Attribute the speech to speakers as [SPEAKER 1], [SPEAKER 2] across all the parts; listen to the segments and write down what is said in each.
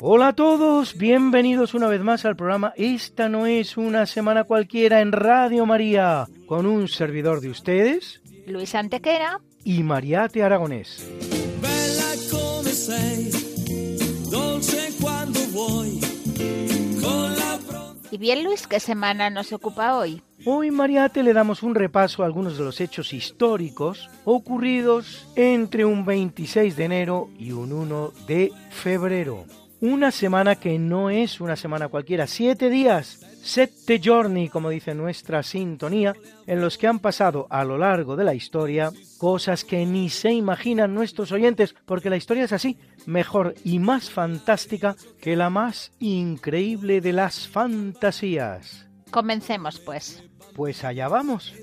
[SPEAKER 1] Hola a todos, bienvenidos una vez más al programa Esta no es una semana cualquiera en Radio María, con un servidor de ustedes
[SPEAKER 2] Luis Antequera.
[SPEAKER 1] y Mariate Aragonés.
[SPEAKER 3] Bella come sei, dolce quando vuoi, con la pronta
[SPEAKER 2] Y bien, Luis, ¿qué semana nos ocupa hoy?
[SPEAKER 1] Hoy Mariate le damos un repaso a algunos de los hechos históricos ocurridos entre un 26 de enero y un 1 de febrero. Una semana que no es una semana cualquiera, siete días, sette giorni, como dice nuestra sintonía, en los que han pasado a lo largo de la historia cosas que ni se imaginan nuestros oyentes, porque la historia es así, mejor y más fantástica que la más increíble de las fantasías.
[SPEAKER 2] Comencemos, pues.
[SPEAKER 1] Pues allá vamos.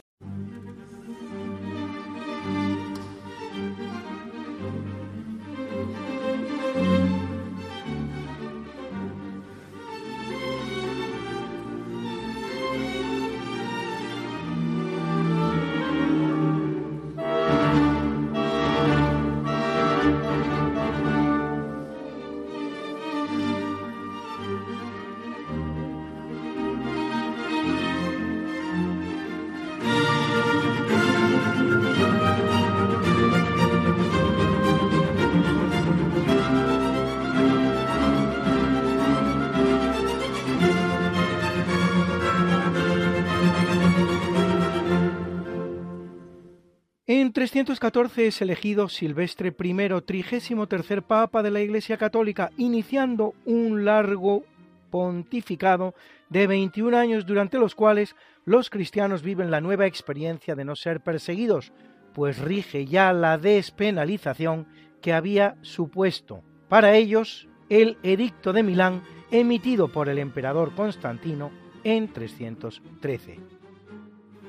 [SPEAKER 1] 314 es elegido Silvestre I, trigésimo tercer papa de la Iglesia Católica, iniciando un largo pontificado de 21 años durante los cuales los cristianos viven la nueva experiencia de no ser perseguidos, pues rige ya la despenalización que había supuesto para ellos el Edicto de Milán emitido por el emperador Constantino en 313.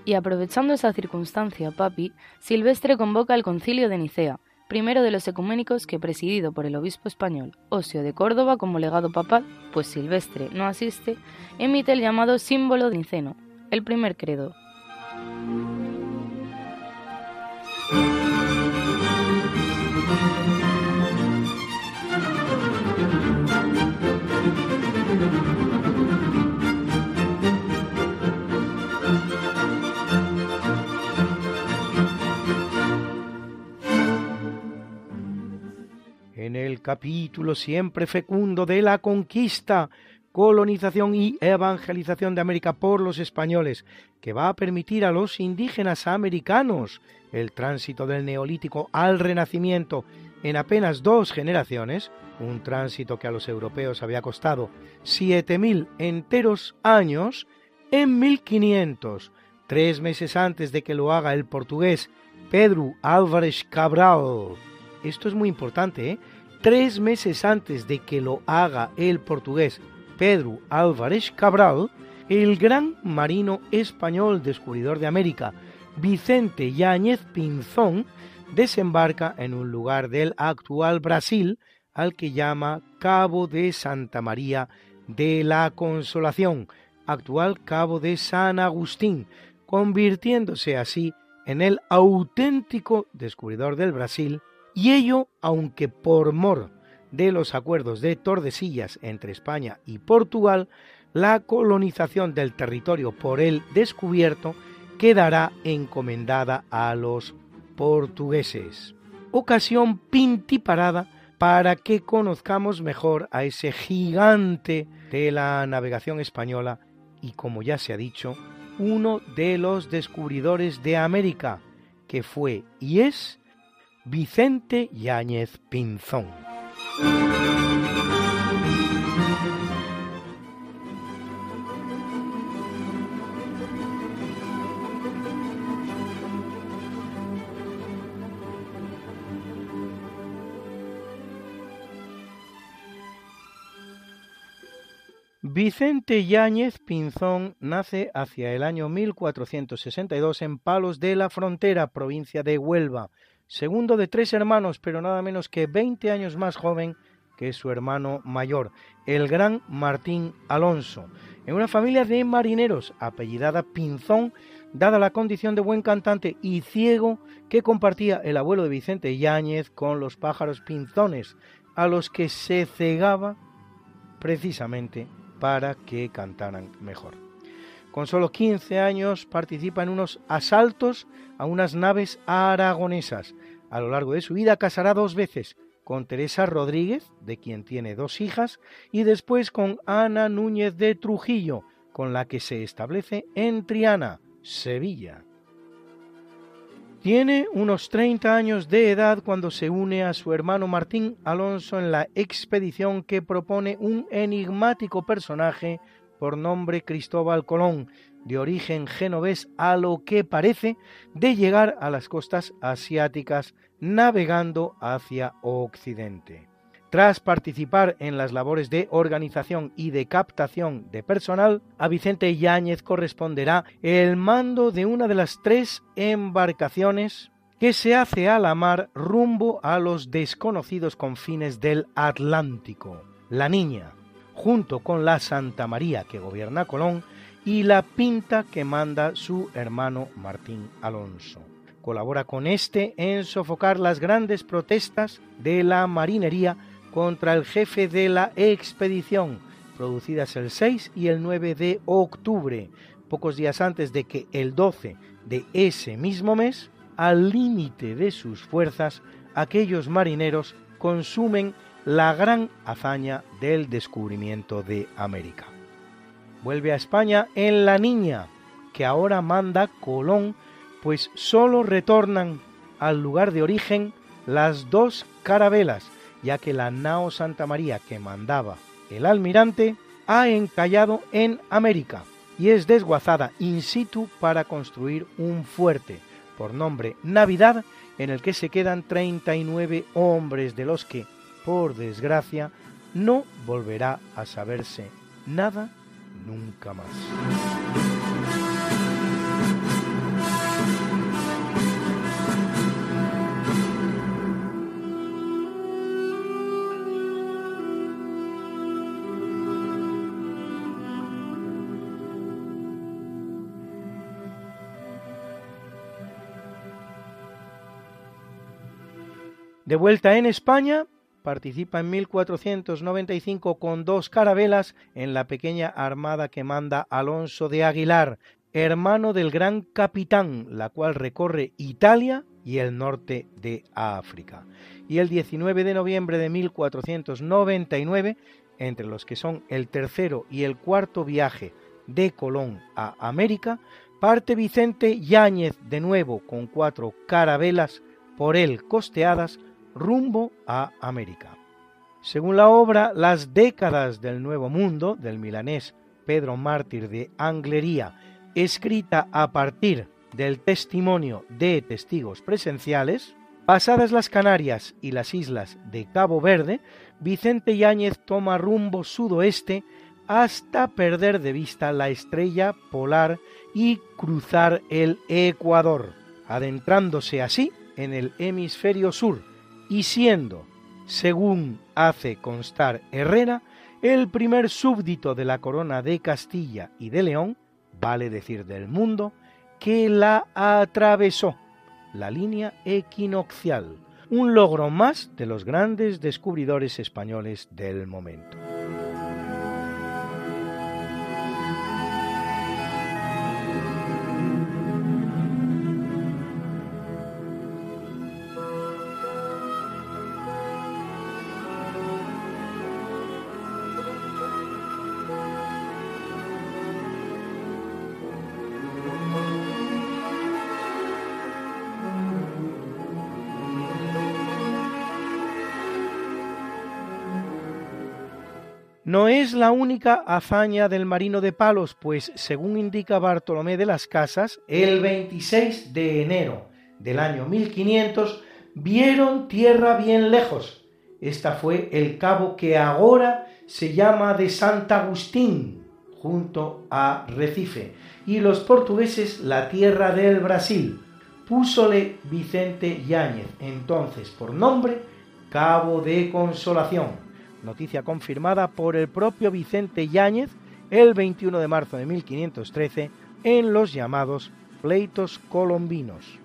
[SPEAKER 4] Y aprovechando esa circunstancia, Papi, Silvestre convoca el concilio de Nicea, primero de los ecuménicos que, presidido por el obispo español Osio de Córdoba como legado papal, pues Silvestre no asiste, emite el llamado símbolo de niceno, el primer credo.
[SPEAKER 1] En el capítulo siempre fecundo de la conquista, colonización y evangelización de América por los españoles, que va a permitir a los indígenas americanos el tránsito del neolítico al renacimiento en apenas dos generaciones, un tránsito que a los europeos había costado 7.000 enteros años, en 1500, tres meses antes de que lo haga el portugués Pedro Álvarez Cabral. Esto es muy importante, ¿eh? Tres meses antes de que lo haga el portugués Pedro Álvarez Cabral, el gran marino español descubridor de América, Vicente Yáñez Pinzón, desembarca en un lugar del actual Brasil al que llama Cabo de Santa María de la Consolación, actual Cabo de San Agustín, convirtiéndose así en el auténtico descubridor del Brasil, y ello aunque por mor de los acuerdos de Tordesillas entre España y Portugal, la colonización del territorio por él descubierto quedará encomendada a los portugueses. Ocasión pintiparada para que conozcamos mejor a ese gigante de la navegación española y, como ya se ha dicho, uno de los descubridores de América, que fue y es Vicente Yáñez Pinzón. Vicente Yáñez Pinzón nace hacia el año 1462 en Palos de la Frontera, provincia de Huelva, segundo de tres hermanos, pero nada menos que 20 años más joven que su hermano mayor, el gran Martín Alonso, en una familia de marineros apellidada Pinzón, dada la condición de buen cantante y ciego que compartía el abuelo de Vicente Yáñez con los pájaros pinzones, a los que se cegaba precisamente para que cantaran mejor. Con solo 15 años participa en unos asaltos a unas naves aragonesas. A lo largo de su vida casará dos veces, con Teresa Rodríguez, de quien tiene dos hijas, y después con Ana Núñez de Trujillo, con la que se establece en Triana, Sevilla. Tiene unos 30 años de edad cuando se une a su hermano Martín Alonso en la expedición que propone un enigmático personaje por nombre Cristóbal Colón, de origen genovés a lo que parece de llegar a las costas asiáticas navegando hacia Occidente. Tras participar en las labores de organización y de captación de personal, a Vicente Yáñez corresponderá el mando de una de las tres embarcaciones que se hace a la mar rumbo a los desconocidos confines del Atlántico. La Niña, junto con la Santa María que gobierna Colón y la Pinta que manda su hermano Martín Alonso. Colabora con este en sofocar las grandes protestas de la marinería contra el jefe de la expedición, producidas el 6 y el 9 de octubre, pocos días antes de que el 12 de ese mismo mes, al límite de sus fuerzas, aquellos marineros consumen la gran hazaña del descubrimiento de América. Vuelve a España en La Niña, que ahora manda Colón, pues solo retornan al lugar de origen las dos carabelas, ya que la nao Santa María que mandaba el almirante ha encallado en América y es desguazada in situ para construir un fuerte, por nombre Navidad, en el que se quedan 39 hombres de los que por desgracia, no volverá a saberse nada nunca más. De vuelta en España, participa en 1495 con dos carabelas en la pequeña armada que manda Alonso de Aguilar, hermano del gran capitán, la cual recorre Italia y el norte de África. Y el 19 de noviembre de 1499, entre los que son el tercero y el cuarto viaje de Colón a América, parte Vicente Yáñez de nuevo con cuatro carabelas por él costeadas rumbo a América. Según la obra Las décadas del Nuevo Mundo del milanés Pedro Mártir de Anglería, escrita a partir del testimonio de testigos presenciales, pasadas las Canarias y las islas de Cabo Verde, Vicente Yáñez toma rumbo sudoeste hasta perder de vista la estrella polar y cruzar el Ecuador, adentrándose así en el hemisferio sur, y siendo, según hace constar Herrera, el primer súbdito de la corona de Castilla y de León, vale decir del mundo, que la atravesó, la línea equinoccial, un logro más de los grandes descubridores españoles del momento. Es la única hazaña del marino de Palos, pues según indica Bartolomé de las Casas, el 26 de enero del año 1500 vieron tierra bien lejos, Esta fue el cabo que ahora se llama de Santa Agustín, junto a Recife, y los portugueses la tierra del Brasil. Púsole Vicente Yáñez, entonces por nombre Cabo de Consolación. Noticia confirmada por el propio Vicente Yáñez el 21 de marzo de 1513 en los llamados pleitos colombinos.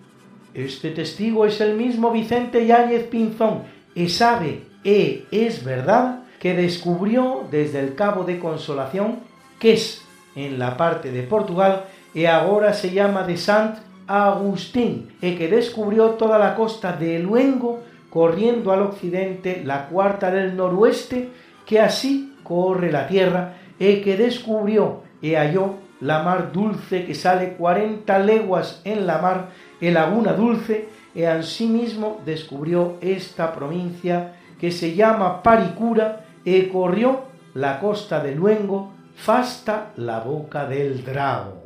[SPEAKER 1] Este testigo es el mismo Vicente Yáñez Pinzón y sabe, e es verdad, que descubrió desde el Cabo de Consolación, que es en la parte de Portugal, y ahora se llama de Sant Agustín, y que descubrió toda la costa de Luengo, corriendo al occidente la cuarta del noroeste, que así corre la tierra, y que descubrió y halló la mar dulce que sale cuarenta leguas en la mar, y laguna dulce, y asimismo descubrió esta provincia que se llama Paricura, y corrió la costa de Luengo, fasta la boca del Drago.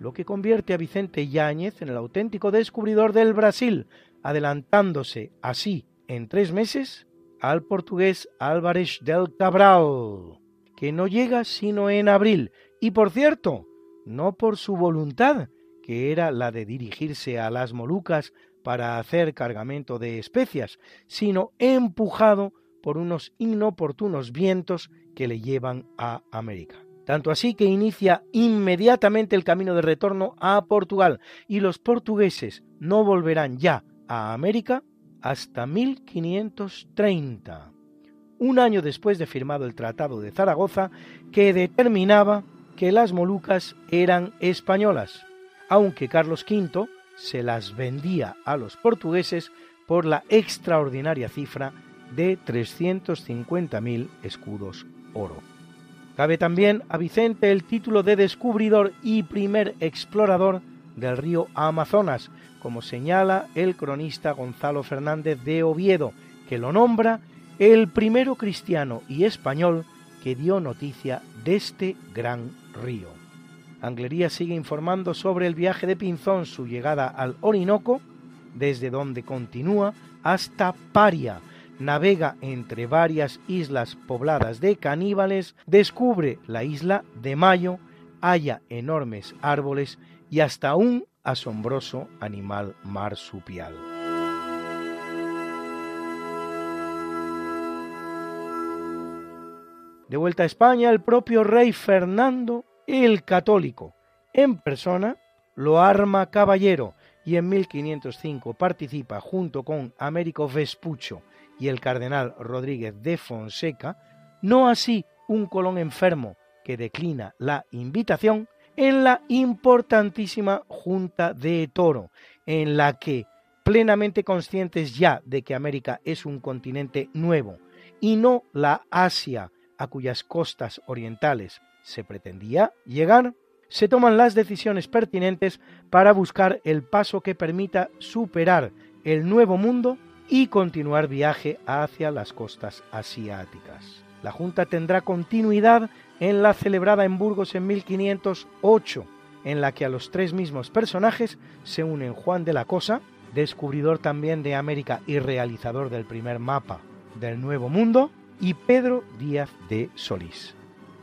[SPEAKER 1] Lo que convierte a Vicente Yáñez en el auténtico descubridor del Brasil, adelantándose así en tres meses al portugués Álvarez del Cabral, que no llega sino en abril, y por cierto, no por su voluntad, que era la de dirigirse a las Molucas para hacer cargamento de especias, sino empujado por unos inoportunos vientos que le llevan a América. Tanto así que inicia inmediatamente el camino de retorno a Portugal y los portugueses no volverán ya a América hasta 1530, un año después de firmado el Tratado de Zaragoza que determinaba que las Molucas eran españolas, aunque Carlos V se las vendía a los portugueses por la extraordinaria cifra de 350.000 escudos oro. Cabe también a Vicente el título de descubridor y primer explorador del río Amazonas, como señala el cronista Gonzalo Fernández de Oviedo, que lo nombra el primero cristiano y español que dio noticia de este gran río. Anglería sigue informando sobre el viaje de Pinzón, su llegada al Orinoco, desde donde continúa hasta Paria, navega entre varias islas pobladas de caníbales, descubre la isla de Mayo, halla enormes árboles y hasta un asombroso animal marsupial. De vuelta a España, el propio rey Fernando el Católico, en persona, lo arma caballero y en 1505 participa junto con Américo Vespucho y el cardenal Rodríguez de Fonseca, no así un Colón enfermo que declina la invitación, en la importantísima Junta de Toro, en la que, plenamente conscientes ya de que América es un continente nuevo y no la Asia a cuyas costas orientales se pretendía llegar, se toman las decisiones pertinentes para buscar el paso que permita superar el nuevo mundo y continuar viaje hacia las costas asiáticas. La Junta tendrá continuidad en la celebrada en Burgos en 1508, en la que a los tres mismos personajes se unen Juan de la Cosa, descubridor también de América y realizador del primer mapa del Nuevo Mundo, y Pedro Díaz de Solís.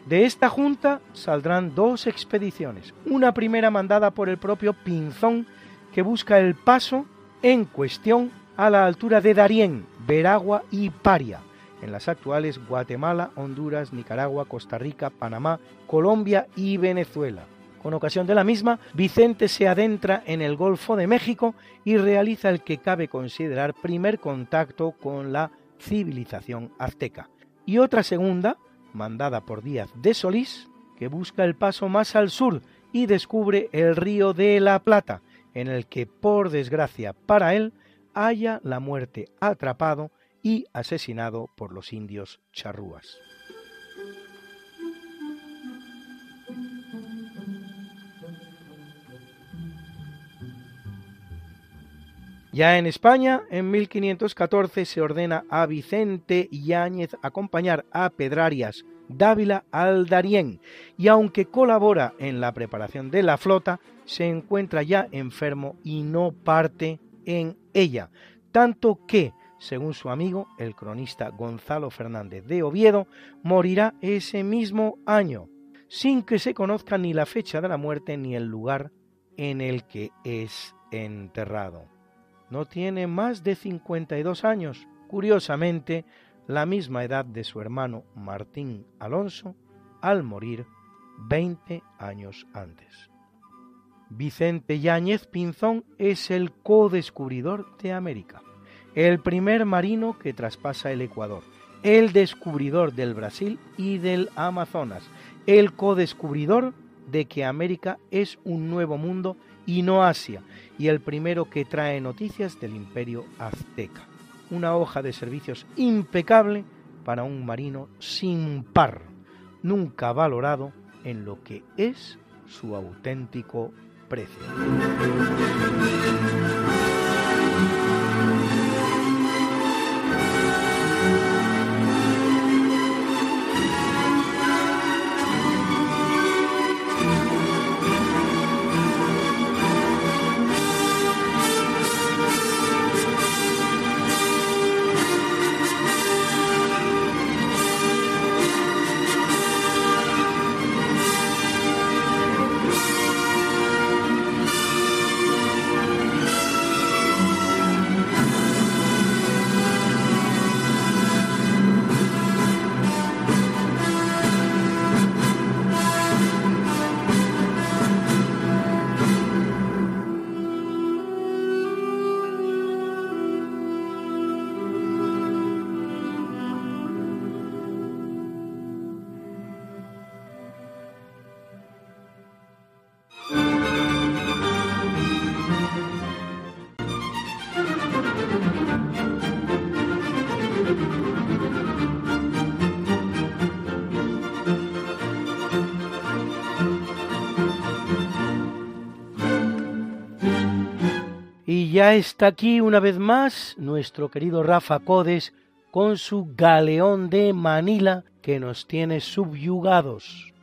[SPEAKER 1] De esta junta saldrán dos expediciones, una primera mandada por el propio Pinzón, que busca el paso en cuestión a la altura de Darién, Veragua y Paria, en las actuales Guatemala, Honduras, Nicaragua, Costa Rica, Panamá, Colombia y Venezuela. Con ocasión de la misma, Vicente se adentra en el Golfo de México y realiza el que cabe considerar primer contacto con la civilización azteca. Y otra segunda, mandada por Díaz de Solís, que busca el paso más al sur y descubre el río de la Plata, en el que, por desgracia para él, haya la muerte atrapado y asesinado por los indios charrúas. Ya en España, en 1514 se ordena a Vicente Yáñez acompañar a Pedrarias Dávila al Darién y aunque colabora en la preparación de la flota, se encuentra ya enfermo y no parte en ella, tanto que según su amigo, el cronista Gonzalo Fernández de Oviedo, morirá ese mismo año, sin que se conozca ni la fecha de la muerte ni el lugar en el que es enterrado. No tiene más de 52 años, curiosamente la misma edad de su hermano Martín Alonso al morir 20 años antes. Vicente Yáñez Pinzón es el co-descubridor de América, el primer marino que traspasa el Ecuador, el descubridor del Brasil y del Amazonas, el co-descubridor de que América es un nuevo mundo y no Asia, y el primero que trae noticias del imperio azteca. Una hoja de servicios impecable para un marino sin par, nunca valorado en lo que es su auténtico precio. Ya está aquí una vez más nuestro querido Rafa Codes con su galeón de Manila que nos tiene subyugados.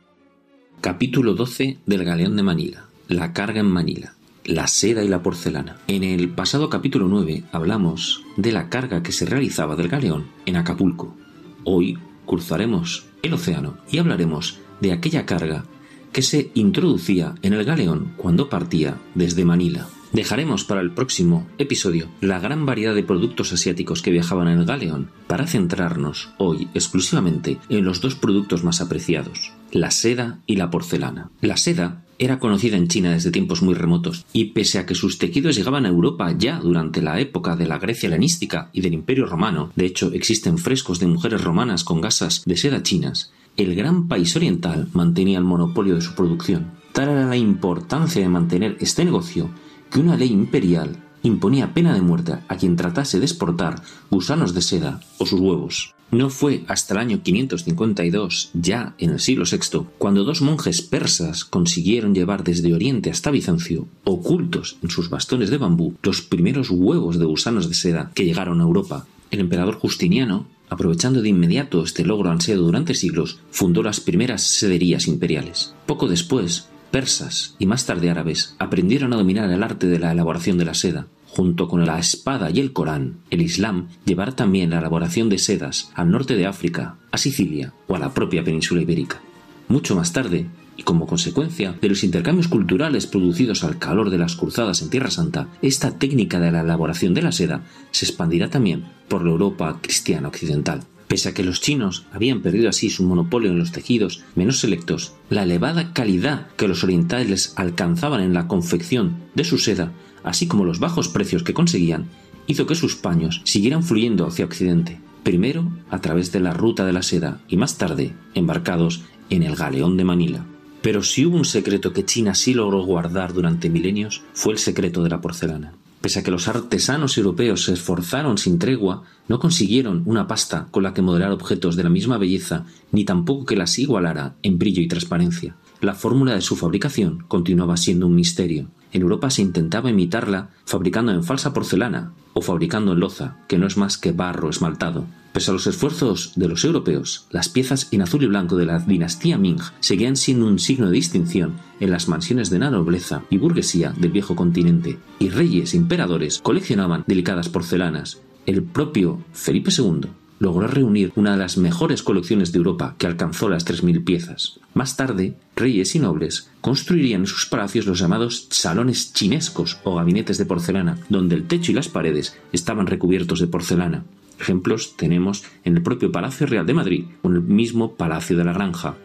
[SPEAKER 5] Capítulo 12 del galeón de Manila. La carga en Manila. La seda y la porcelana. En el pasado capítulo 9 hablamos de la carga que se realizaba del galeón en Acapulco. Hoy cruzaremos el océano y hablaremos de aquella carga que se introducía en el galeón cuando partía desde Manila. Dejaremos para el próximo episodio la gran variedad de productos asiáticos que viajaban en el galeón para centrarnos hoy exclusivamente en los dos productos más apreciados, la seda y la porcelana. La seda era conocida en China desde tiempos muy remotos, y pese a que sus tejidos llegaban a Europa ya durante la época de la Grecia helenística y del Imperio romano, de hecho existen frescos de mujeres romanas con gasas de seda chinas, el gran país oriental mantenía el monopolio de su producción. Tal era la importancia de mantener este negocio que una ley imperial imponía pena de muerte a quien tratase de exportar gusanos de seda o sus huevos. No fue hasta el año 552, ya en el siglo VI, cuando dos monjes persas consiguieron llevar desde Oriente hasta Bizancio, ocultos en sus bastones de bambú, los primeros huevos de gusanos de seda que llegaron a Europa. El emperador Justiniano, aprovechando de inmediato este logro ansiado durante siglos, fundó las primeras sederías imperiales. Poco después, persas y más tarde árabes aprendieron a dominar el arte de la elaboración de la seda. Junto con la espada y el Corán, el Islam llevará también la elaboración de sedas al norte de África, a Sicilia o a la propia península ibérica. Mucho más tarde, y como consecuencia de los intercambios culturales producidos al calor de las cruzadas en Tierra Santa, esta técnica de la elaboración de la seda se expandirá también por la Europa cristiana occidental. Pese a que los chinos habían perdido así su monopolio en los tejidos menos selectos, la elevada calidad que los orientales alcanzaban en la confección de su seda, así como los bajos precios que conseguían, hizo que sus paños siguieran fluyendo hacia Occidente, primero a través de la ruta de la seda y más tarde embarcados en el galeón de Manila. Pero si hubo un secreto que China sí logró guardar durante milenios, fue el secreto de la porcelana. Pese a que los artesanos europeos se esforzaron sin tregua, no consiguieron una pasta con la que modelar objetos de la misma belleza, ni tampoco que las igualara en brillo y transparencia. La fórmula de su fabricación continuaba siendo un misterio. En Europa se intentaba imitarla fabricando en falsa porcelana o fabricando en loza, que no es más que barro esmaltado. Pese a los esfuerzos de los europeos, las piezas en azul y blanco de la dinastía Ming seguían siendo un signo de distinción en las mansiones de la nobleza y burguesía del viejo continente, y reyes e emperadores coleccionaban delicadas porcelanas, el propio Felipe II logró reunir una de las mejores colecciones de Europa que alcanzó las 3.000 piezas. Más tarde, reyes y nobles construirían en sus palacios los llamados salones chinescos o gabinetes de porcelana, donde el techo y las paredes estaban recubiertos de porcelana. Ejemplos tenemos en el propio Palacio Real de Madrid o en el mismo Palacio de la Granja.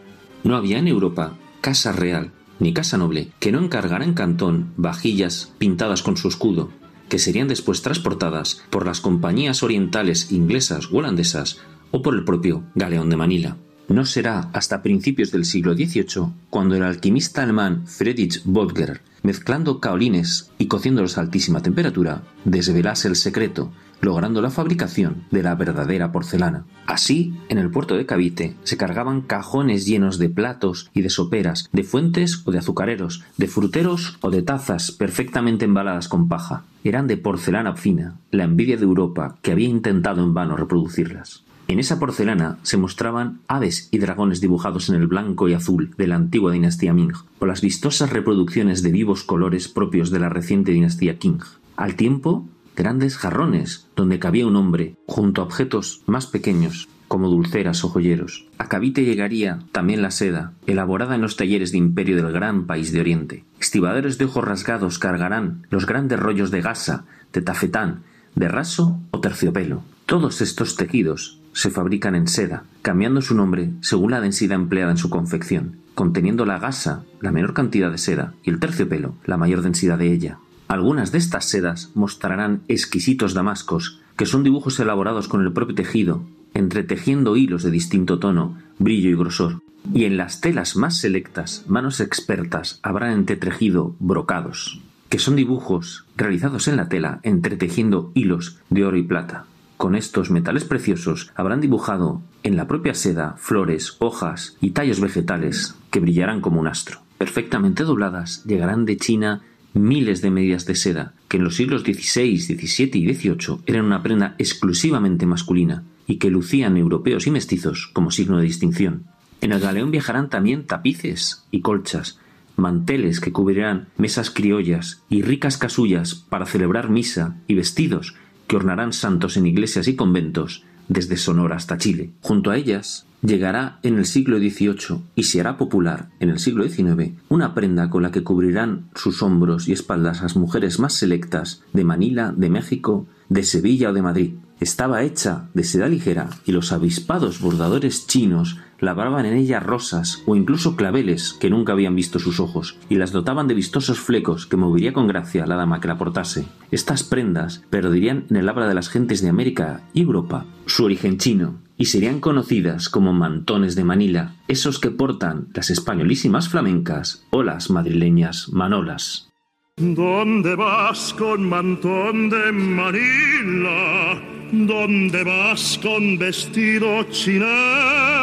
[SPEAKER 5] No había en Europa casa real ni casa noble que no encargara en Cantón vajillas pintadas con su escudo, que serían después transportadas por las compañías orientales inglesas o holandesas o por el propio Galeón de Manila. No será hasta principios del siglo XVIII cuando el alquimista alemán Friedrich Böttger, mezclando caolines y cociéndolos a altísima temperatura, desvelase el secreto logrando la fabricación de la verdadera porcelana. Así, en el puerto de Cavite se cargaban cajones llenos de platos y de soperas, de fuentes o de azucareros, de fruteros o de tazas perfectamente embaladas con paja. Eran de porcelana fina, la envidia de Europa que había intentado en vano reproducirlas. En esa porcelana se mostraban aves y dragones dibujados en el blanco y azul de la antigua dinastía Ming, o las vistosas reproducciones de vivos colores propios de la reciente dinastía Qing. Al tiempo, grandes jarrones donde cabía un hombre, junto a objetos más pequeños, como dulceras o joyeros. A Cavite llegaría también la seda, elaborada en los talleres de imperio del gran país de Oriente. Estibadores de ojos rasgados cargarán los grandes rollos de gasa, de tafetán, de raso o terciopelo. Todos estos tejidos se fabrican en seda, cambiando su nombre según la densidad empleada en su confección, conteniendo la gasa la menor cantidad de seda y el terciopelo la mayor densidad de ella. Algunas de estas sedas mostrarán exquisitos damascos, que son dibujos elaborados con el propio tejido, entretejiendo hilos de distinto tono, brillo y grosor. Y en las telas más selectas, manos expertas habrán entretejido brocados, que son dibujos realizados en la tela entretejiendo hilos de oro y plata. Con estos metales preciosos habrán dibujado en la propia seda flores, hojas y tallos vegetales que brillarán como un astro. Perfectamente dobladas llegarán de China miles de medias de seda, que en los siglos XVI, XVII y XVIII eran una prenda exclusivamente masculina, y que lucían europeos y mestizos como signo de distinción. En el galeón viajarán también tapices y colchas, manteles que cubrirán mesas criollas y ricas casullas para celebrar misa y vestidos que ornarán santos en iglesias y conventos desde Sonora hasta Chile. Junto a ellas llegará en el siglo XVIII y se hará popular en el siglo XIX una prenda con la que cubrirán sus hombros y espaldas las mujeres más selectas de Manila, de México, de Sevilla o de Madrid. Estaba hecha de seda ligera y los avispados bordadores chinos labraban en ella rosas o incluso claveles que nunca habían visto sus ojos y las dotaban de vistosos flecos que movería con gracia la dama que la portase. Estas prendas perderían en el habla de las gentes de América y Europa su origen chino y serían conocidas como mantones de Manila, esos que portan las españolísimas flamencas o las madrileñas manolas.
[SPEAKER 3] ¿Dónde vas con mantón de Manila? ¿Dónde vas con vestido chiné?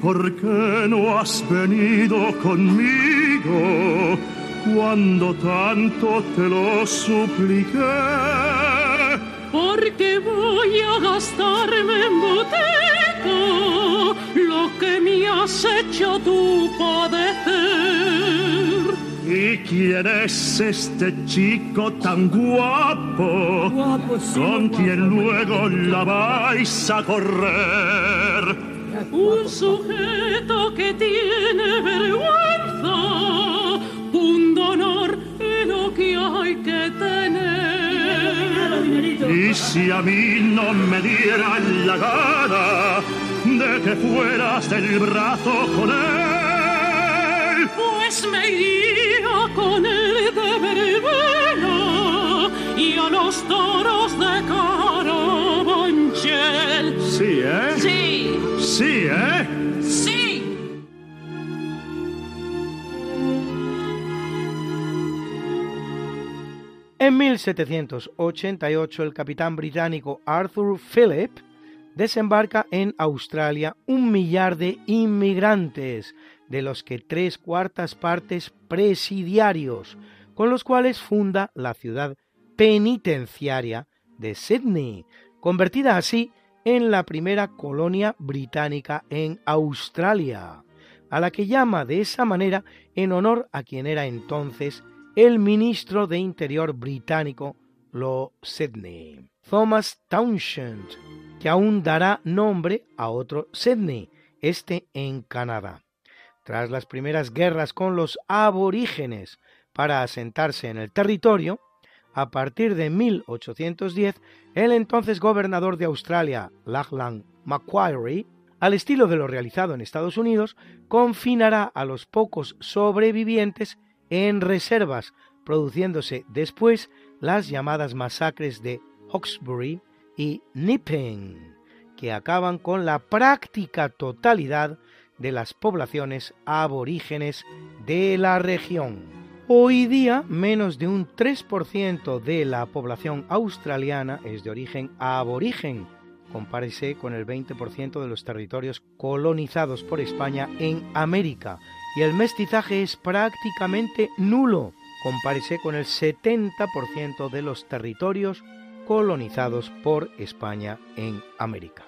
[SPEAKER 3] Por qué no has venido conmigo cuando tanto te lo supliqué?
[SPEAKER 6] porque voy a gastarme en boteca lo que me has hecho tú padecer.
[SPEAKER 3] ¿Y quién es este chico tan guapo, con quien luego la vais a correr?
[SPEAKER 6] Un sujeto que tiene vergüenza, un honor y lo que hay que tener.
[SPEAKER 3] Y si a mí no me dieran la gana de que fueras del brazo con él,
[SPEAKER 6] pues me iría con él de verbena y a los toros de
[SPEAKER 3] Sí, ¿eh?
[SPEAKER 6] Sí,
[SPEAKER 3] Sí, ¿eh?
[SPEAKER 6] sí.
[SPEAKER 1] En 1788 el capitán británico Arthur Phillip desembarca en Australia un millar de inmigrantes, de los que tres cuartas partes presidiarios, con los cuales funda la ciudad penitenciaria de Sydney, convertida así en la primera colonia británica en Australia, a la que llama de esa manera en honor a quien era entonces el ministro de Interior británico, Lord Sydney, Thomas Townshend, que aún dará nombre a otro Sydney, este en Canadá. Tras las primeras guerras con los aborígenes para asentarse en el territorio, a partir de 1810, el entonces gobernador de Australia, Lachlan Macquarie, al estilo de lo realizado en Estados Unidos, confinará a los pocos sobrevivientes en reservas, produciéndose después las llamadas masacres de Hawkesbury y Nipping, que acaban con la práctica totalidad de las poblaciones aborígenes de la región. Hoy día, menos de un 3% de la población australiana es de origen aborigen. Compárese con el 20% de los territorios colonizados por España en América. Y el mestizaje es prácticamente nulo. Compárese con el 70% de los territorios colonizados por España en América.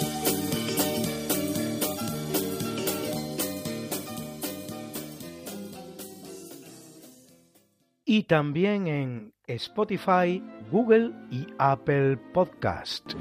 [SPEAKER 1] Y también en Spotify, Google y Apple Podcast.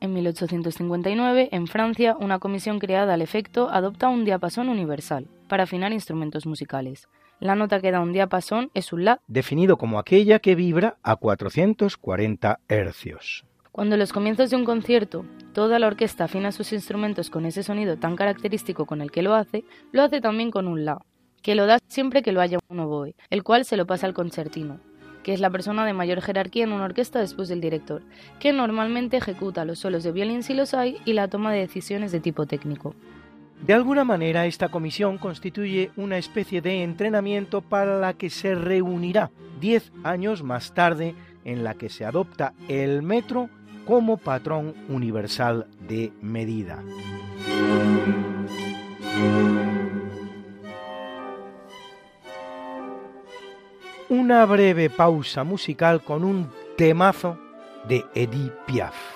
[SPEAKER 4] En 1859, en Francia, una comisión creada al efecto adopta un diapasón universal para afinar instrumentos musicales. La nota que da un diapasón es un La.
[SPEAKER 1] Definido como aquella que vibra a 440 hercios.
[SPEAKER 4] Cuando en los comienzos de un concierto toda la orquesta afina sus instrumentos con ese sonido tan característico con el que lo hace, lo hace también con un La, que lo da siempre que lo haya un oboe, el cual se lo pasa al concertino, que es la persona de mayor jerarquía en una orquesta después del director, que normalmente ejecuta los solos de violín si los hay y la toma de decisiones de tipo técnico.
[SPEAKER 1] De alguna manera, esta comisión constituye una especie de entrenamiento para la que se reunirá diez años más tarde en la que se adopta el metro como patrón universal de medida. Una breve pausa musical con un temazo de Edith Piaf.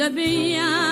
[SPEAKER 6] Ni le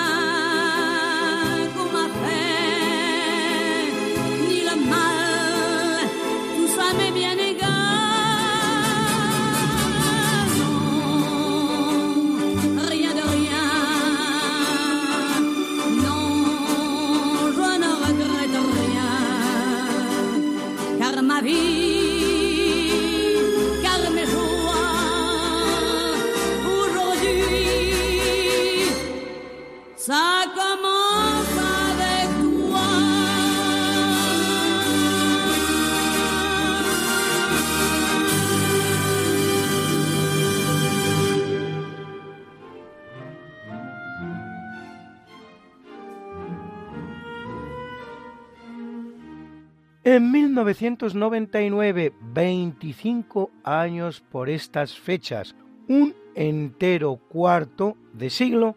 [SPEAKER 1] 1999, 25 años por estas fechas, un entero cuarto de siglo,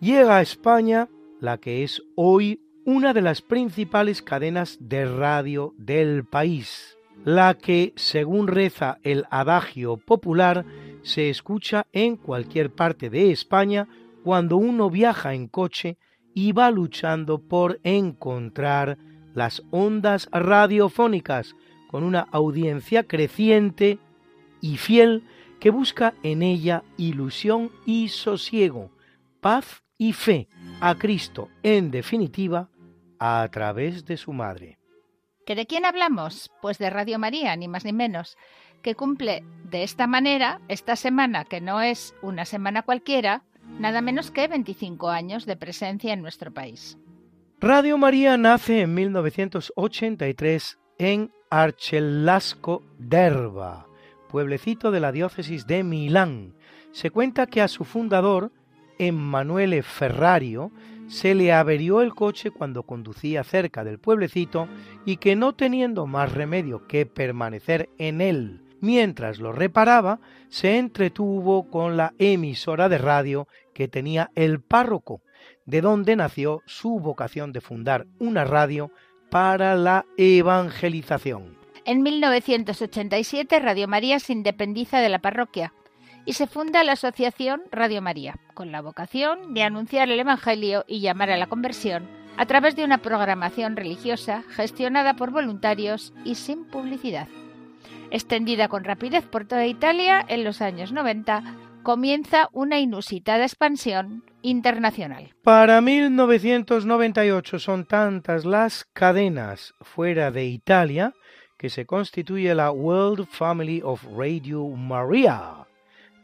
[SPEAKER 1] llega a España la que es hoy una de las principales cadenas de radio del país, la que, según reza el adagio popular, se escucha en cualquier parte de España cuando uno viaja en coche y va luchando por encontrar las ondas radiofónicas con una audiencia creciente y fiel que busca en ella ilusión y sosiego, paz y fe a Cristo, en definitiva, a través de su madre.
[SPEAKER 2] ¿Que de quién hablamos? Pues de Radio María, ni más ni menos, que cumple de esta manera esta semana, que no es una semana cualquiera, nada menos que 25 años de presencia en nuestro país.
[SPEAKER 1] Radio María nace en 1983 en Arcelasco d'Erba, pueblecito de la diócesis de Milán. Se cuenta que a su fundador, Emanuele Ferrario, se le averió el coche cuando conducía cerca del pueblecito y que no teniendo más remedio que permanecer en él mientras lo reparaba, se entretuvo con la emisora de radio que tenía el párroco, de donde nació su vocación de fundar una radio para la evangelización.
[SPEAKER 2] En 1987 Radio María se independiza de la parroquia y se funda la asociación Radio María, con la vocación de anunciar el Evangelio y llamar a la conversión a través de una programación religiosa gestionada por voluntarios y sin publicidad. Extendida con rapidez por toda Italia, en los años 90 comienza una inusitada expansión
[SPEAKER 1] Para 1998 son tantas las cadenas fuera de Italia que se constituye la World Family of Radio Maria,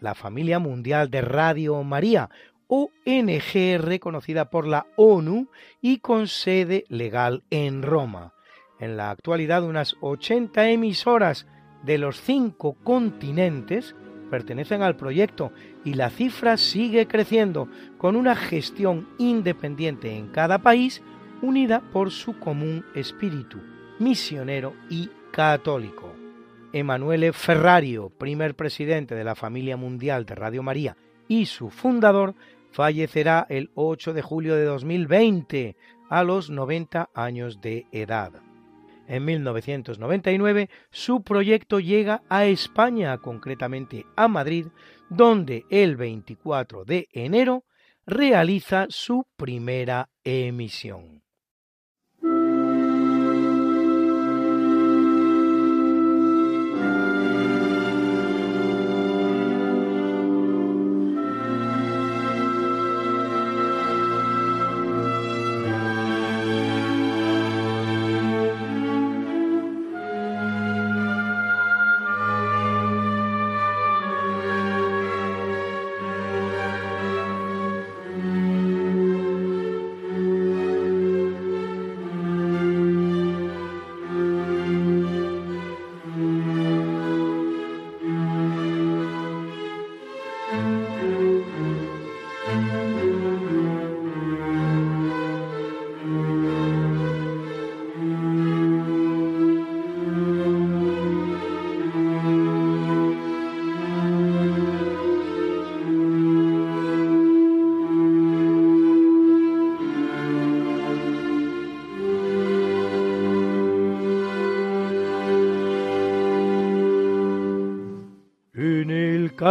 [SPEAKER 1] la familia mundial de Radio María, ONG reconocida por la ONU y con sede legal en Roma. En la actualidad unas 80 emisoras de los cinco continentes pertenecen al proyecto y la cifra sigue creciendo con una gestión independiente en cada país unida por su común espíritu misionero y católico. Emanuele Ferrario, primer presidente de la familia mundial de Radio María y su fundador, fallecerá el 8 de julio de 2020 a los 90 años de edad. En 1999 su proyecto llega a España, concretamente a Madrid, donde el 24 de enero realiza su primera emisión.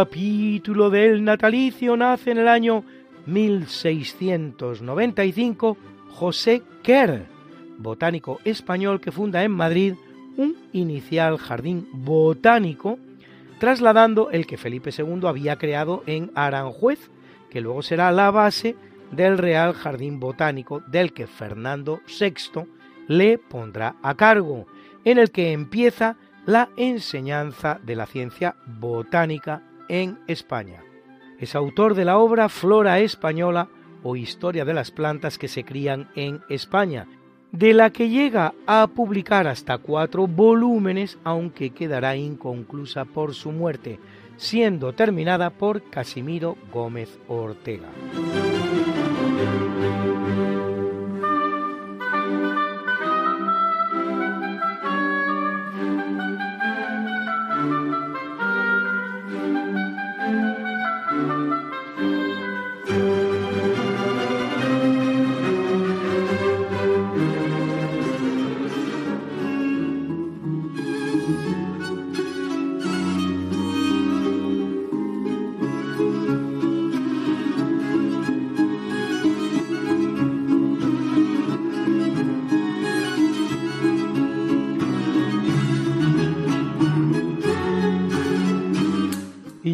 [SPEAKER 1] Capítulo del natalicio nace en el año 1695 José Kerr, botánico español que funda en Madrid un inicial jardín botánico, trasladando el que Felipe II había creado en Aranjuez, que luego será la base del Real Jardín Botánico del que Fernando VI le pondrá a cargo, en el que empieza la enseñanza de la ciencia botánica en España. Es autor de la obra Flora Española o Historia de las plantas que se crían en España, de la que llega a publicar hasta cuatro volúmenes, aunque quedará inconclusa por su muerte, siendo terminada por Casimiro Gómez Ortega.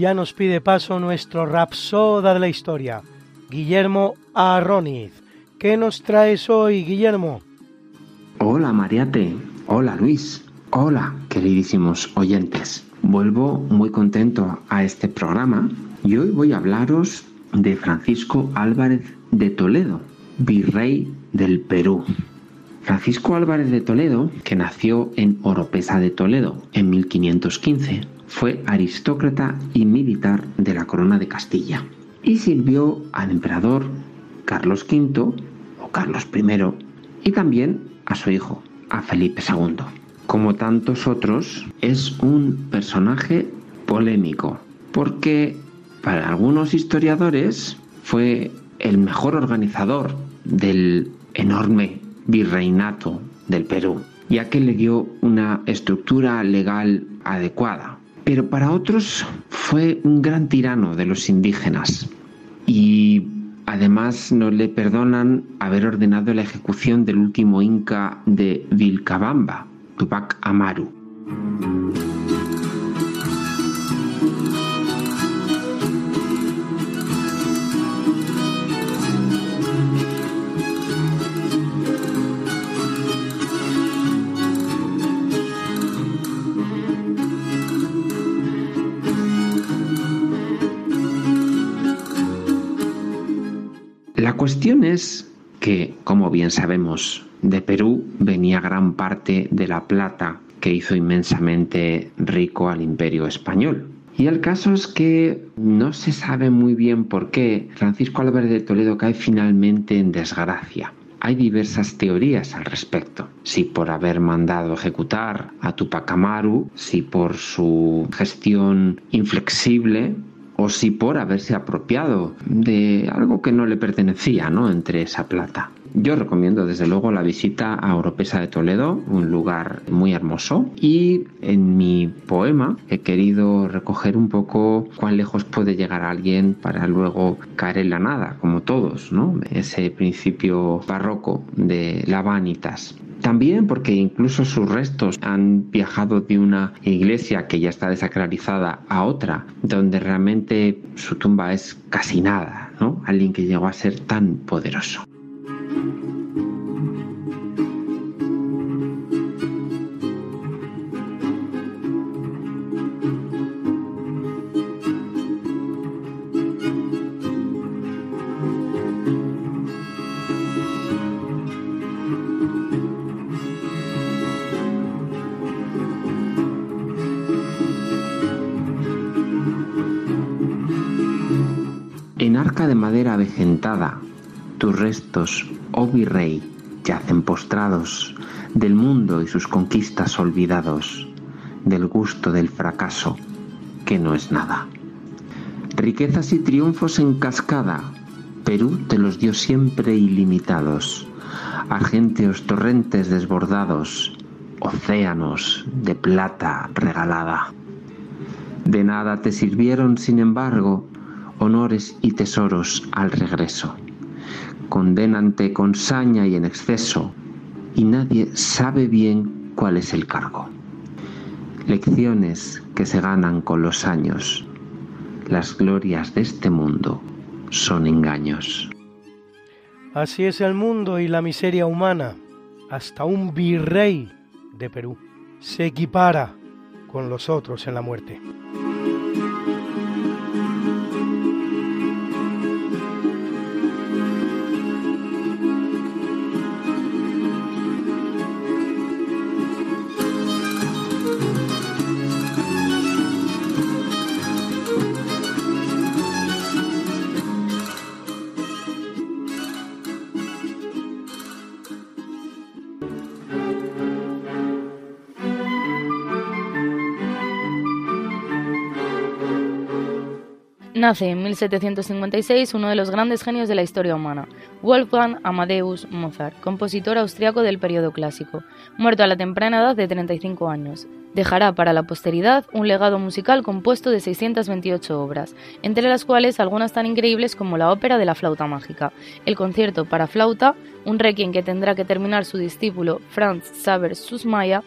[SPEAKER 1] Ya nos pide paso nuestro rapsoda de la historia, Guillermo Arroniz. ¿Qué nos traes hoy, Guillermo?
[SPEAKER 7] Hola, Mariate. Hola, Luis. Hola, queridísimos oyentes. Vuelvo muy contento a este programa y hoy voy a hablaros de Francisco Álvarez de Toledo, virrey del Perú. Francisco Álvarez de Toledo, que nació en Oropesa de Toledo en 1515, fue aristócrata y militar de la corona de Castilla y sirvió al emperador Carlos V o Carlos I y también a su hijo, a Felipe II. Como tantos otros, es un personaje polémico porque para algunos historiadores fue el mejor organizador del enorme virreinato del Perú, ya que le dio una estructura legal adecuada pero para otros fue un gran tirano de los indígenas y además no le perdonan haber ordenado la ejecución del último inca de Vilcabamba, Tupac Amaru. Cuestión es que, como bien sabemos, de Perú venía gran parte de la plata que hizo inmensamente rico al imperio español. Y el caso es que no se sabe muy bien por qué Francisco Álvarez de Toledo cae finalmente en desgracia. Hay diversas teorías al respecto. Si por haber mandado ejecutar a Tupac Amaru, si por su gestión inflexible o si por haberse apropiado de algo que no le pertenecía, ¿no? Entre esa plata. Yo recomiendo desde luego la visita a Oropesa de Toledo, un lugar muy hermoso. Y en mi poema he querido recoger un poco cuán lejos puede llegar alguien para luego caer en la nada, como todos, ¿no? Ese principio barroco de la vanitas. También porque incluso sus restos han viajado de una iglesia que ya está desacralizada a otra, donde realmente su tumba es casi nada, ¿no? Alguien que llegó a ser tan poderoso. De madera avejentada, tus restos, oh virrey, yacen postrados, del mundo y sus conquistas olvidados, del gusto del fracaso, que no es nada. Riquezas y triunfos en cascada, Perú te los dio siempre ilimitados, argénteos torrentes desbordados, océanos de plata regalada. De nada te sirvieron, sin embargo, honores y tesoros al regreso. Condenante con saña y en exceso, y nadie sabe bien cuál es el cargo. Lecciones que se ganan con los años. Las glorias de este mundo son engaños.
[SPEAKER 1] Así es el mundo y la miseria humana. Hasta un virrey de Perú se equipara con los otros en la muerte.
[SPEAKER 4] Nace en 1756 uno de los grandes genios de la historia humana, Wolfgang Amadeus Mozart, compositor austriaco del periodo clásico, muerto a la temprana edad de 35 años. Dejará para la posteridad un legado musical compuesto de 628 obras, entre las cuales algunas tan increíbles como la ópera de la flauta mágica, el concierto para flauta, un requiem que tendrá que terminar su discípulo Franz Xaver Susmaia,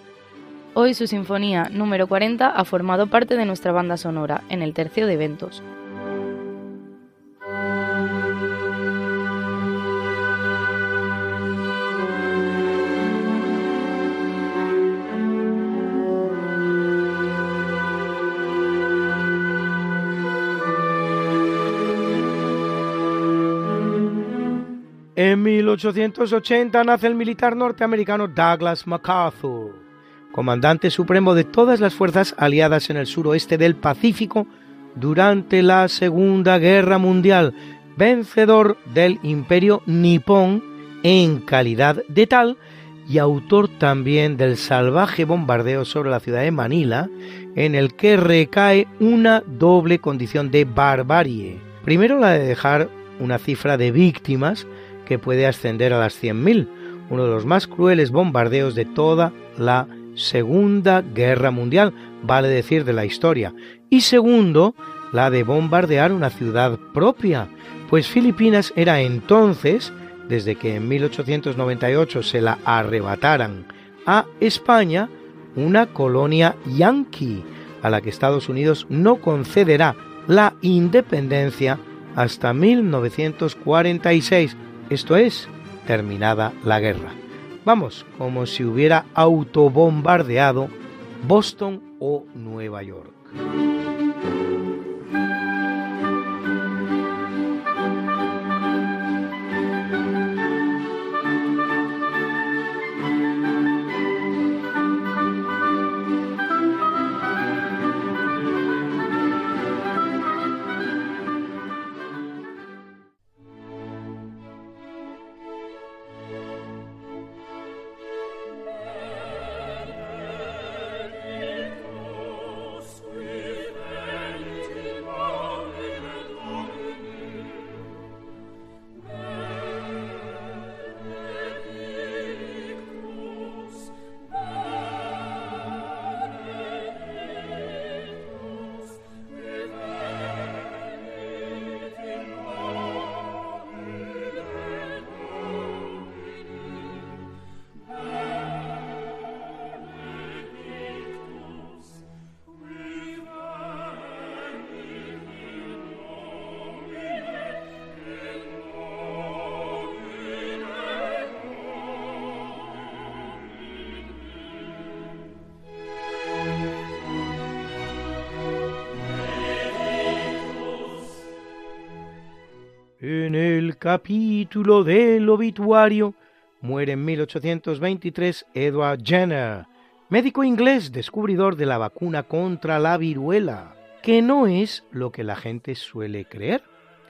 [SPEAKER 4] Hoy su sinfonía número 40 ha formado parte de nuestra banda sonora en el tercio de eventos.
[SPEAKER 1] En 1880 nace el militar norteamericano Douglas MacArthur, comandante supremo de todas las fuerzas aliadas en el suroeste del Pacífico durante la Segunda Guerra Mundial, vencedor del imperio nipón en calidad de tal y autor también del salvaje bombardeo sobre la ciudad de Manila, en el que recae una doble condición de barbarie. Primero la de dejar una cifra de víctimas que puede ascender a las 100.000, uno de los más crueles bombardeos de toda la Segunda Guerra Mundial, vale decir de la historia. Y segundo, la de bombardear una ciudad propia, pues Filipinas era entonces, desde que en 1898 se la arrebataran a España, una colonia yanqui, a la que Estados Unidos no concederá la independencia hasta 1946, esto es, terminada la guerra. Vamos, como si hubiera autobombardeado Boston o Nueva York. En el capítulo del obituario muere en 1823 Edward Jenner, médico inglés descubridor de la vacuna contra la viruela, que no es lo que la gente suele creer.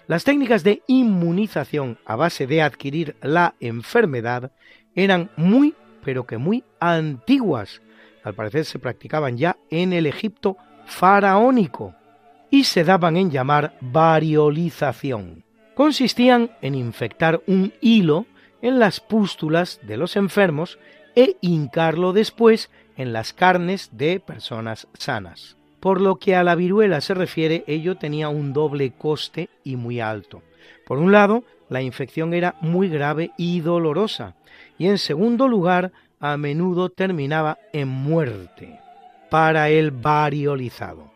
[SPEAKER 1] Las técnicas de inmunización a base de adquirir la enfermedad eran muy, pero que muy antiguas. Al parecer se practicaban ya en el Egipto faraónico y se daban en llamar variolización consistían en infectar un hilo en las pústulas de los enfermos e hincarlo después en las carnes de personas sanas. Por lo que a la viruela se refiere, ello tenía un doble coste y muy alto. Por un lado, la infección era muy grave y dolorosa, y en segundo lugar, a menudo terminaba en muerte para el variolizado.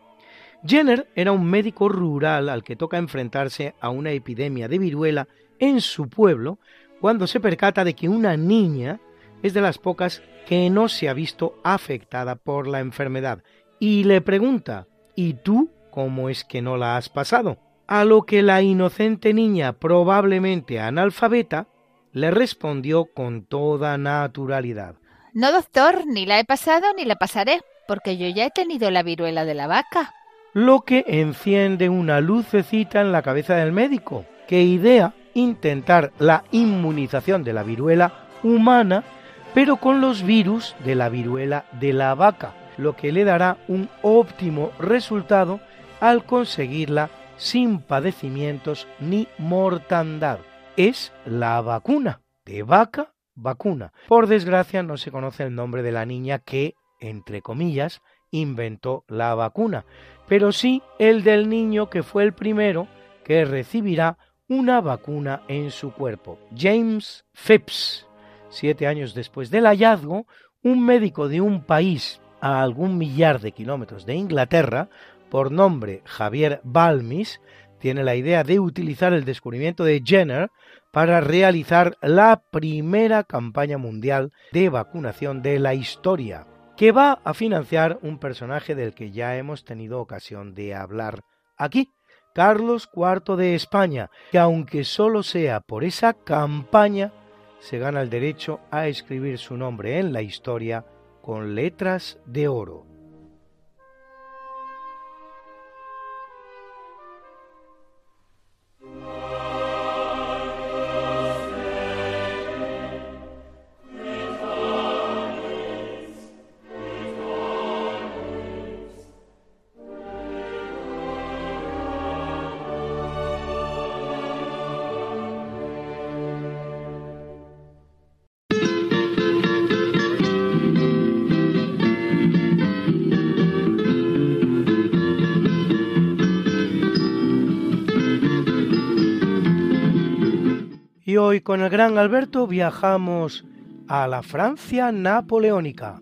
[SPEAKER 1] Jenner era un médico rural al que toca enfrentarse a una epidemia de viruela en su pueblo cuando se percata de que una niña es de las pocas que no se ha visto afectada por la enfermedad y le pregunta ¿Y tú cómo es que no la has pasado? A lo que la inocente niña, probablemente analfabeta, le respondió con toda naturalidad.
[SPEAKER 2] No, doctor, ni la he pasado ni la pasaré, porque yo ya he tenido la viruela de la vaca.
[SPEAKER 1] Lo que enciende una lucecita en la cabeza del médico, que idea intentar la inmunización de la viruela humana, pero con los virus de la viruela de la vaca, lo que le dará un óptimo resultado al conseguirla sin padecimientos ni mortandad. Es la vacuna de vaca vacuna. Por desgracia no se conoce el nombre de la niña que, entre comillas, inventó la vacuna, pero sí el del niño que fue el primero que recibirá una vacuna en su cuerpo. James Phipps. Siete años después del hallazgo, un médico de un país a algún millar de kilómetros de Inglaterra, por nombre Javier Balmis, tiene la idea de utilizar el descubrimiento de Jenner para realizar la primera campaña mundial de vacunación de la historia, que va a financiar un personaje del que ya hemos tenido ocasión de hablar aquí, Carlos IV de España, que aunque solo sea por esa campaña, se gana el derecho a escribir su nombre en la historia con letras de oro. Hoy con el gran Alberto viajamos a la Francia napoleónica.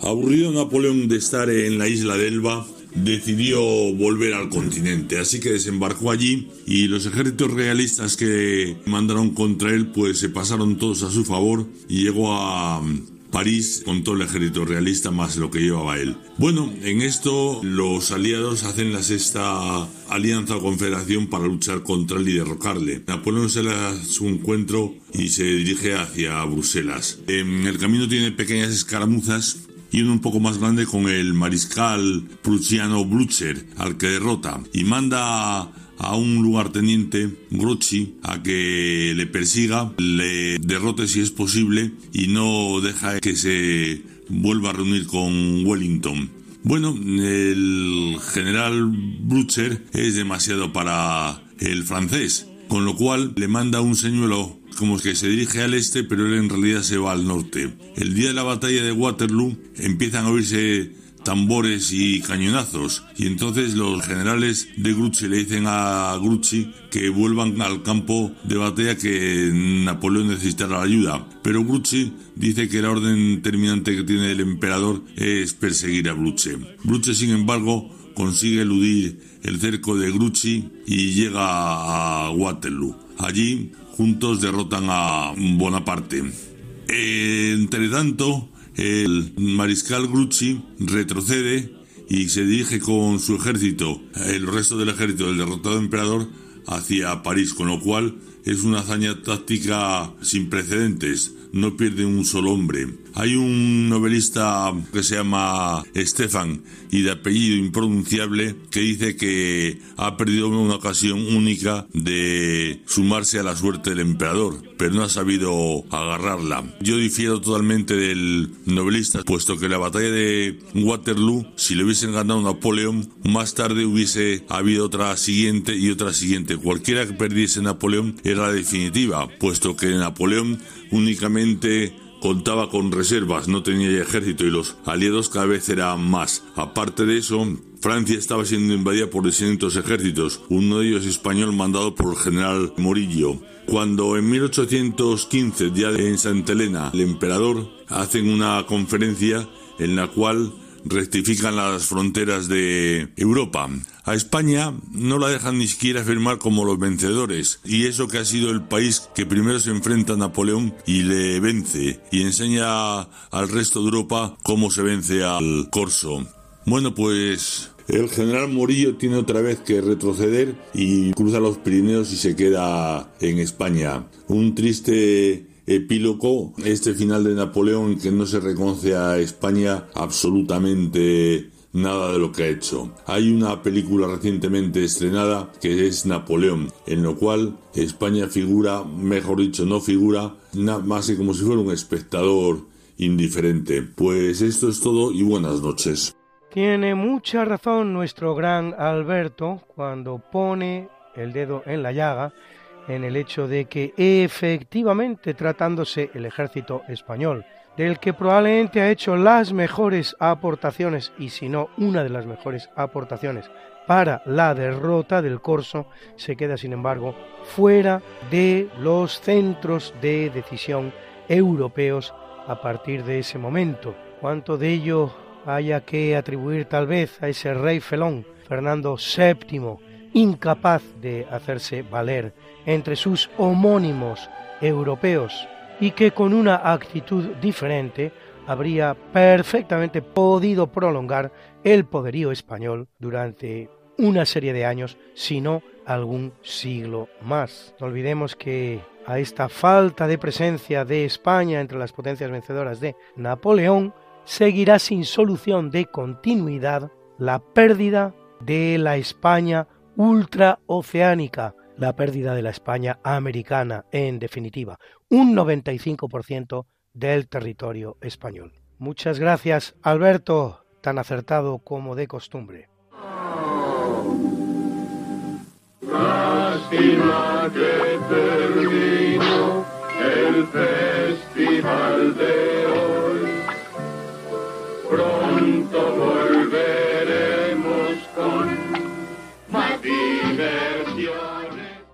[SPEAKER 8] Aburrido Napoleón de estar en la isla de Elba, decidió volver al continente, así que desembarcó allí y los ejércitos realistas que mandaron contra él pues se pasaron todos a su favor y llegó a París con todo el ejército realista más lo que llevaba él. Bueno, en esto los aliados hacen la sexta alianza o confederación para luchar contra él y derrocarle. Napoleón se da su encuentro y se dirige hacia Bruselas. En el camino tiene pequeñas escaramuzas y uno un poco más grande con el mariscal prusiano Blücher, al que derrota, y manda a un lugarteniente, Grucci, a que le persiga, le derrote si es posible y no deja que se vuelva a reunir con Wellington. Bueno, el general Blücher es demasiado para el francés, con lo cual le manda un señuelo como que se dirige al este, pero él en realidad se va al norte. El día de la batalla de Waterloo empiezan a oírse tambores y cañonazos. Y entonces los generales de Grucci le dicen a Grucci que vuelvan al campo de batalla que Napoleón necesitará ayuda. Pero Grucci dice que la orden terminante que tiene el emperador es perseguir a Bruce. Bruce, sin embargo, consigue eludir el cerco de Grucci y llega a Waterloo. Allí, juntos derrotan a Bonaparte. Entre tanto, el mariscal Grucci retrocede y se dirige con su ejército, el resto del ejército del derrotado emperador, hacia París, con lo cual es una hazaña táctica sin precedentes no pierde un solo hombre. Hay un novelista que se llama Stefan y de apellido impronunciable que dice que ha perdido una ocasión única de sumarse a la suerte del emperador, pero no ha sabido agarrarla. Yo difiero totalmente del novelista, puesto que la batalla de Waterloo, si le hubiesen ganado Napoleón, más tarde hubiese habido otra siguiente y otra siguiente. Cualquiera que perdiese Napoleón era la definitiva, puesto que Napoleón únicamente contaba con reservas, no tenía ejército y los aliados cada vez eran más. Aparte de eso, Francia estaba siendo invadida por distintos ejércitos, uno de ellos español mandado por el general Morillo. Cuando en 1815, ya en Santa Elena, el emperador hacen una conferencia en la cual rectifican las fronteras de Europa. A España no la dejan ni siquiera firmar como los vencedores, y eso que ha sido el país que primero se enfrenta a Napoleón y le vence, y enseña al resto de Europa cómo se vence al corso. Bueno, pues el general Morillo tiene otra vez que retroceder y cruza los Pirineos y se queda en España. Un triste epílogo, este final de Napoleón que no se reconoce a España absolutamente nada de lo que ha hecho. Hay una película recientemente estrenada que es Napoleón, en lo cual España figura, mejor dicho, no figura, más que como si fuera un espectador indiferente. Pues esto es todo y buenas noches.
[SPEAKER 1] Tiene mucha razón nuestro gran Alberto cuando pone el dedo en la llaga en el hecho de que efectivamente tratándose el ejército español, del que probablemente ha hecho las mejores aportaciones, y si no una de las mejores aportaciones para la derrota del corso, se queda sin embargo fuera de los centros de decisión europeos a partir de ese momento. ¿Cuánto de ello haya que atribuir tal vez a ese rey felón, Fernando VII, incapaz de hacerse valer entre sus homónimos europeos y que con una actitud diferente habría perfectamente podido prolongar el poderío español durante una serie de años, si no algún siglo más. No olvidemos que a esta falta de presencia de España entre las potencias vencedoras de Napoleón seguirá sin solución de continuidad la pérdida de la España ultraoceánica, la pérdida de la España americana, en definitiva, un 95% del territorio español. Muchas gracias, Alberto, tan acertado como de costumbre.
[SPEAKER 9] El festival de hoy.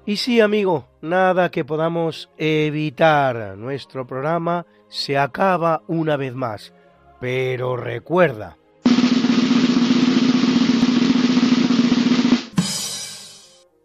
[SPEAKER 1] Y sí, amigo, nada que podamos evitar. Nuestro programa se acaba una vez más. Pero recuerda,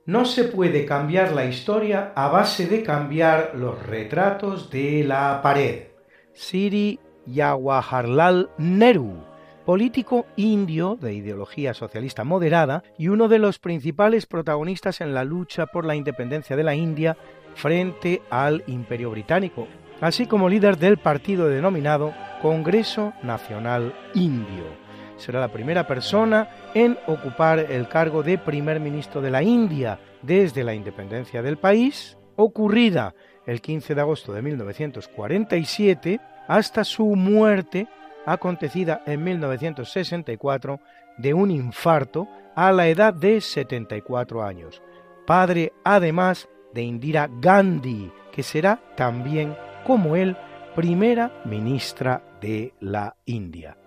[SPEAKER 1] No se puede cambiar la historia a base de cambiar los retratos de la pared. Siri Jawaharlal Nehru, político indio de ideología socialista moderada y uno de los principales protagonistas en la lucha por la independencia de la India frente al Imperio Británico, así como líder del partido denominado Congreso Nacional Indio. Será la primera persona en ocupar el cargo de primer ministro de la India desde la independencia del país, ocurrida el 15 de agosto de 1947 hasta su muerte, acontecida en 1964 de un infarto a la edad de 74 años, padre además de Indira Gandhi, que será también, como él, primera ministra de la India.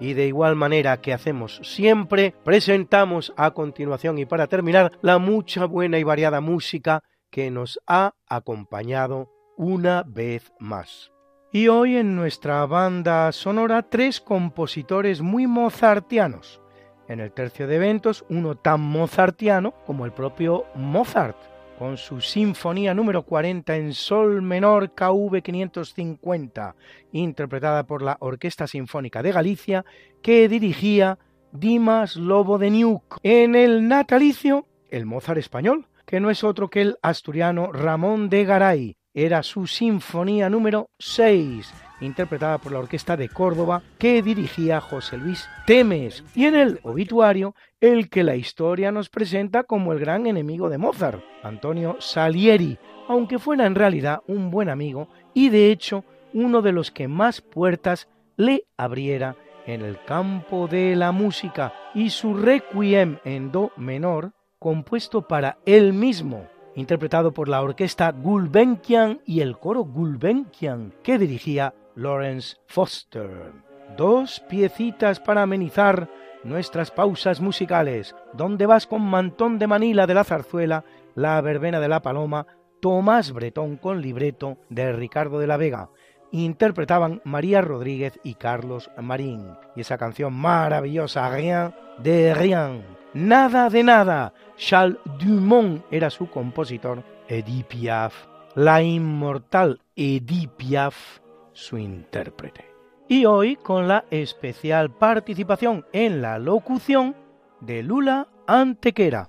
[SPEAKER 1] Y de igual manera que hacemos siempre, presentamos a continuación y para terminar la mucha buena y variada música que nos ha acompañado una vez más. Y hoy en nuestra banda sonora tres compositores muy mozartianos. En el tercio de eventos, uno tan mozartiano como el propio Mozart, con su Sinfonía número 40 en Sol menor KV 550, interpretada por la Orquesta Sinfónica de Galicia, que dirigía Dimas Lobo de Nuke. En el natalicio, el Mozart español, que no es otro que el asturiano Ramón de Garay, era su Sinfonía número 6, interpretada por la Orquesta de Córdoba que dirigía José Luis Temes, y en el obituario el que la historia nos presenta como el gran enemigo de Mozart, Antonio Salieri, aunque fuera en realidad un buen amigo y de hecho uno de los que más puertas le abriera en el campo de la música. Y su requiem en do menor, compuesto para él mismo, interpretado por la orquesta Gulbenkian y el coro Gulbenkian que dirigía Lawrence Foster. Dos piecitas para amenizar nuestras pausas musicales, donde vas con Mantón de Manila de la Zarzuela, La Verbena de la Paloma, Tomás Bretón con libreto de Ricardo de la Vega. Interpretaban María Rodríguez y Carlos Marín. Y esa canción maravillosa, Rien de Rien. Nada de nada. Charles Dumont era su compositor. Edith Piaf, la inmortal Edith Piaf, su intérprete. Y hoy con la especial participación en la locución de Lula Antequera.